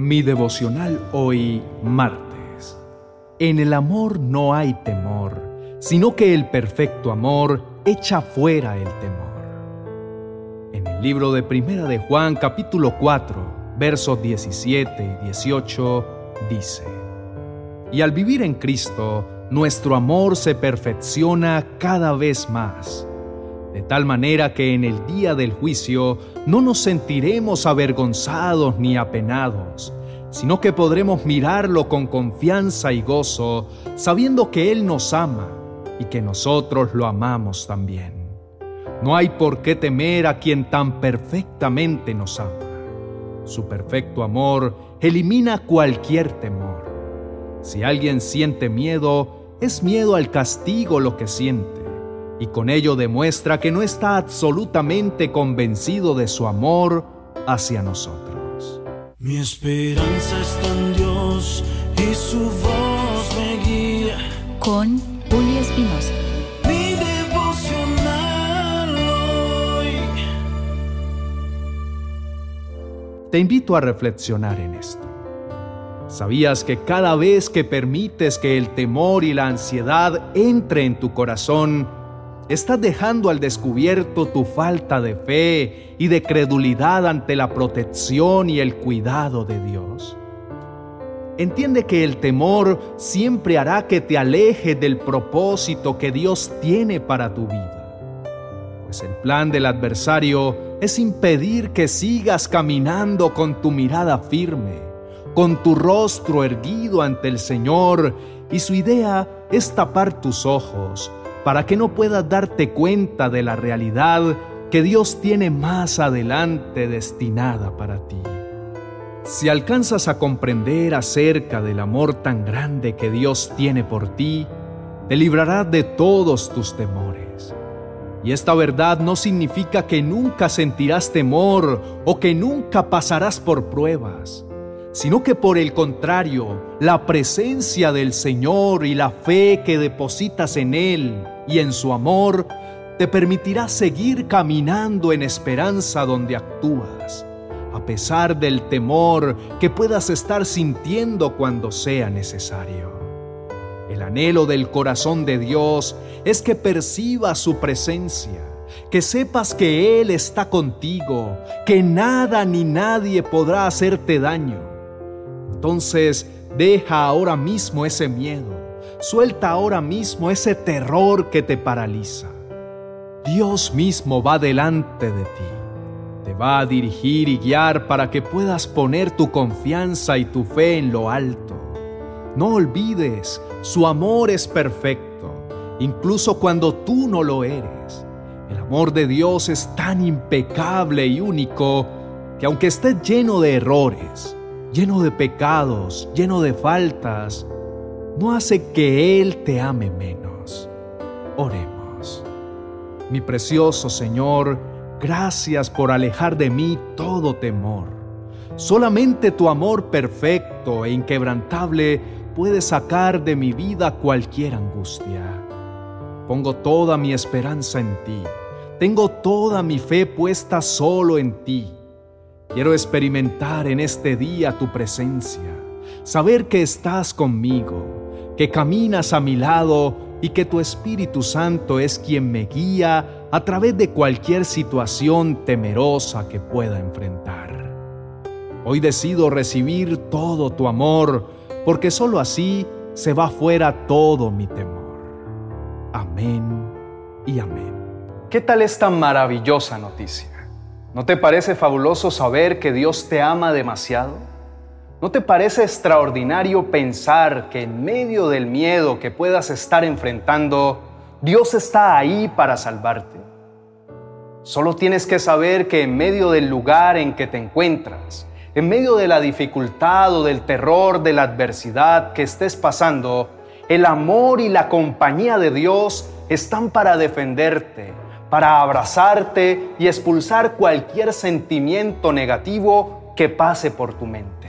Mi devocional hoy, martes. En el amor no hay temor, sino que el perfecto amor echa fuera el temor. En el libro de Primera de Juan, capítulo 4, versos 17 y 18, dice, Y al vivir en Cristo, nuestro amor se perfecciona cada vez más de tal manera que en el día del juicio no nos sentiremos avergonzados ni apenados, sino que podremos mirarlo con confianza y gozo, sabiendo que Él nos ama y que nosotros lo amamos también. No hay por qué temer a quien tan perfectamente nos ama. Su perfecto amor elimina cualquier temor. Si alguien siente miedo, es miedo al castigo lo que siente y con ello demuestra que no está absolutamente convencido de su amor hacia nosotros. Mi esperanza está en Dios y su voz me guía. Con Julio Espinosa. Mi devocional hoy. Te invito a reflexionar en esto. ¿Sabías que cada vez que permites que el temor y la ansiedad entre en tu corazón, estás dejando al descubierto tu falta de fe y de credulidad ante la protección y el cuidado de Dios. Entiende que el temor siempre hará que te aleje del propósito que Dios tiene para tu vida. Pues el plan del adversario es impedir que sigas caminando con tu mirada firme, con tu rostro erguido ante el Señor, y su idea es tapar tus ojos para que no puedas darte cuenta de la realidad que Dios tiene más adelante destinada para ti. Si alcanzas a comprender acerca del amor tan grande que Dios tiene por ti, te librará de todos tus temores. Y esta verdad no significa que nunca sentirás temor o que nunca pasarás por pruebas sino que por el contrario, la presencia del Señor y la fe que depositas en Él y en su amor te permitirá seguir caminando en esperanza donde actúas, a pesar del temor que puedas estar sintiendo cuando sea necesario. El anhelo del corazón de Dios es que percibas su presencia, que sepas que Él está contigo, que nada ni nadie podrá hacerte daño entonces deja ahora mismo ese miedo, suelta ahora mismo ese terror que te paraliza. Dios mismo va delante de ti, te va a dirigir y guiar para que puedas poner tu confianza y tu fe en lo alto. No olvides, su amor es perfecto, incluso cuando tú no lo eres. El amor de Dios es tan impecable y único que aunque estés lleno de errores, lleno de pecados, lleno de faltas, no hace que Él te ame menos. Oremos. Mi precioso Señor, gracias por alejar de mí todo temor. Solamente tu amor perfecto e inquebrantable puede sacar de mi vida cualquier angustia. Pongo toda mi esperanza en ti. Tengo toda mi fe puesta solo en ti Quiero experimentar en este día tu presencia, saber que estás conmigo, que caminas a mi lado y que tu Espíritu Santo es quien me guía a través de cualquier situación temerosa que pueda enfrentar. Hoy decido recibir todo tu amor, porque sólo así se va fuera todo mi temor. Amén y amén. ¿Qué tal esta maravillosa noticia? ¿No te parece fabuloso saber que Dios te ama demasiado? ¿No te parece extraordinario pensar que en medio del miedo que puedas estar enfrentando, Dios está ahí para salvarte? Solo tienes que saber que en medio del lugar en que te encuentras, en medio de la dificultad o del terror de la adversidad que estés pasando, el amor y la compañía de Dios están para defenderte, para abrazarte y expulsar cualquier sentimiento negativo que pase por tu mente.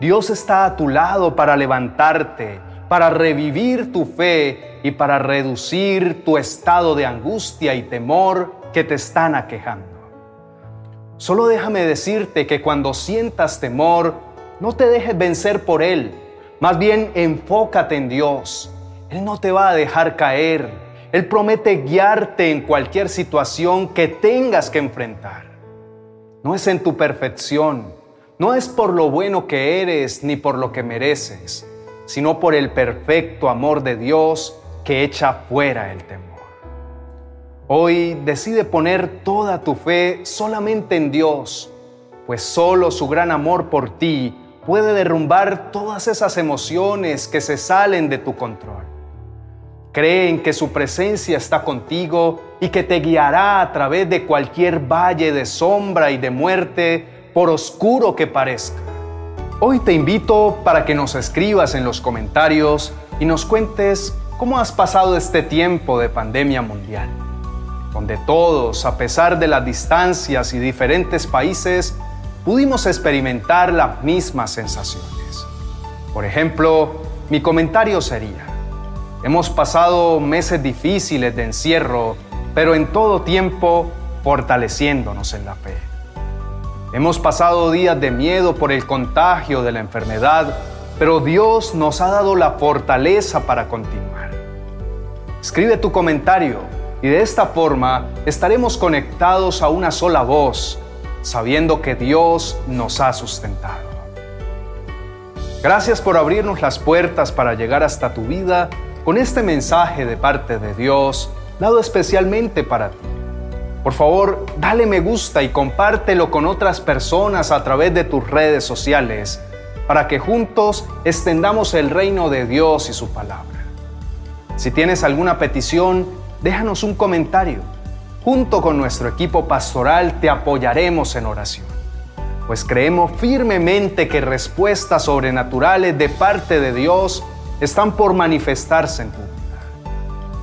Dios está a tu lado para levantarte, para revivir tu fe y para reducir tu estado de angustia y temor que te están aquejando. Solo déjame decirte que cuando sientas temor, No te dejes vencer por Él. Más bien enfócate en Dios. Él no te va a dejar caer. Él promete guiarte en cualquier situación que tengas que enfrentar. No es en tu perfección, no es por lo bueno que eres ni por lo que mereces, sino por el perfecto amor de Dios que echa fuera el temor. Hoy decide poner toda tu fe solamente en Dios, pues solo su gran amor por ti puede derrumbar todas esas emociones que se salen de tu control. Cree en que su presencia está contigo y que te guiará a través de cualquier valle de sombra y de muerte, por oscuro que parezca. Hoy te invito para que nos escribas en los comentarios y nos cuentes cómo has pasado este tiempo de pandemia mundial, donde todos, a pesar de las distancias y diferentes países, pudimos experimentar las mismas sensaciones. Por ejemplo, mi comentario sería, hemos pasado meses difíciles de encierro, pero en todo tiempo fortaleciéndonos en la fe. Hemos pasado días de miedo por el contagio de la enfermedad, pero Dios nos ha dado la fortaleza para continuar. Escribe tu comentario y de esta forma estaremos conectados a una sola voz, sabiendo que Dios nos ha sustentado. Gracias por abrirnos las puertas para llegar hasta tu vida con este mensaje de parte de Dios, dado especialmente para ti. Por favor, dale me gusta y compártelo con otras personas a través de tus redes sociales para que juntos extendamos el reino de Dios y su palabra. Si tienes alguna petición, déjanos un comentario. Junto con nuestro equipo pastoral te apoyaremos en oración, pues creemos firmemente que respuestas sobrenaturales de parte de Dios están por manifestarse en tu.